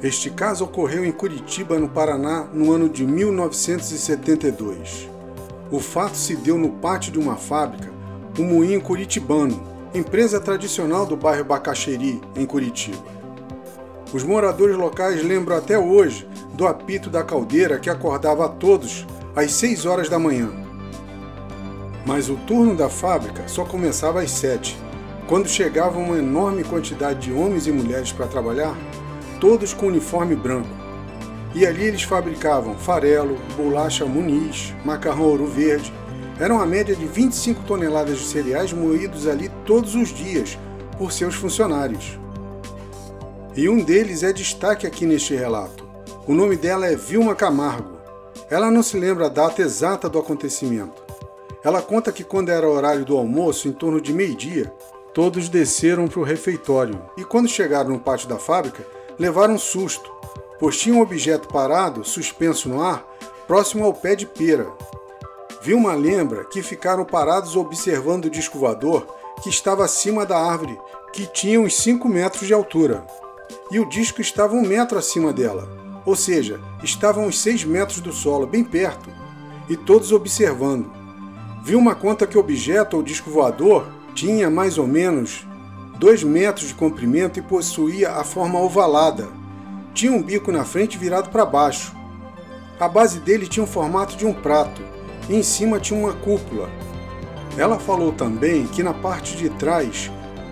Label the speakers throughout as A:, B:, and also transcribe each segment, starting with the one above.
A: Este caso ocorreu em Curitiba, no Paraná, no ano de 1972. O fato se deu no pátio de uma fábrica, o Moinho Curitibano, empresa tradicional do bairro Bacaxeri, em Curitiba. Os moradores locais lembram até hoje do apito da caldeira que acordava a todos às 6 horas da manhã. Mas o turno da fábrica só começava às 7, quando chegava uma enorme quantidade de homens e mulheres para trabalhar, todos com uniforme branco. E ali eles fabricavam farelo, bolacha muniz, macarrão ouro verde. Era uma média de 25 toneladas de cereais moídos ali todos os dias por seus funcionários. E um deles é destaque aqui neste relato. O nome dela é Vilma Camargo. Ela não se lembra a data exata do acontecimento. Ela conta que quando era horário do almoço, em torno de meio-dia, todos desceram para o refeitório e quando chegaram no pátio da fábrica, levaram um susto, pois tinha um objeto parado, suspenso no ar, próximo ao pé de pera. Vilma lembra que ficaram parados observando o disco voador que estava acima da árvore, que tinha uns 5 metros de altura. E o disco estava um metro acima dela, ou seja, estava uns 6 metros do solo, bem perto, e todos observando. Vilma conta que o objeto ou disco voador tinha mais ou menos 2 metros de comprimento e possuía a forma ovalada. Tinha um bico na frente virado para baixo. A base dele tinha o formato de um prato e em cima tinha uma cúpula. Ela falou também que na parte de trás,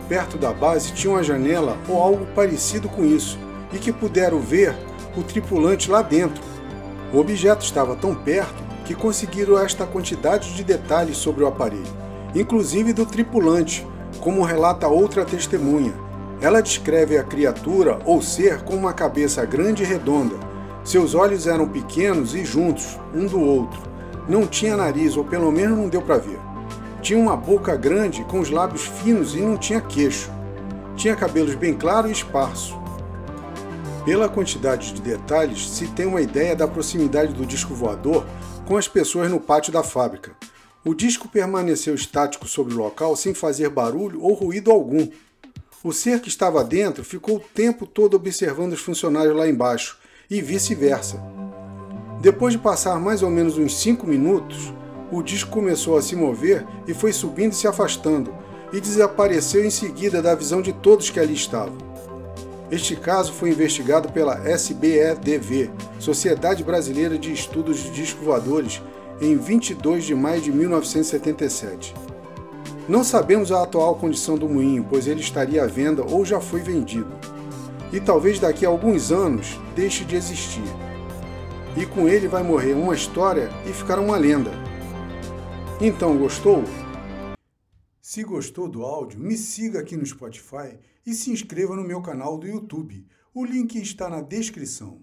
A: perto da base, tinha uma janela ou algo parecido com isso e que puderam ver o tripulante lá dentro. O objeto estava tão perto que conseguiram esta quantidade de detalhes sobre o aparelho, inclusive do tripulante, como relata outra testemunha. Ela descreve a criatura ou ser com uma cabeça grande e redonda. Seus olhos eram pequenos e juntos, um do outro. Não tinha nariz, ou pelo menos não deu para ver. Tinha uma boca grande com os lábios finos e não tinha queixo. Tinha cabelos bem claros e esparso. Pela quantidade de detalhes, se tem uma ideia da proximidade do disco voador com as pessoas no pátio da fábrica. O disco permaneceu estático sobre o local sem fazer barulho ou ruído algum. O ser que estava dentro ficou o tempo todo observando os funcionários lá embaixo e vice-versa. Depois de passar mais ou menos uns 5 minutos, o disco começou a se mover e foi subindo e se afastando, e desapareceu em seguida da visão de todos que ali estavam. Este caso foi investigado pela SBEDV, Sociedade Brasileira de Estudos de Disco Voadores, em 22 de maio de 1977. Não sabemos a atual condição do moinho, pois ele estaria à venda ou já foi vendido. E talvez daqui a alguns anos deixe de existir. E com ele vai morrer uma história e ficar uma lenda. Então, gostou? Se gostou do áudio, me siga aqui no Spotify e se inscreva no meu canal do YouTube. O link está na descrição.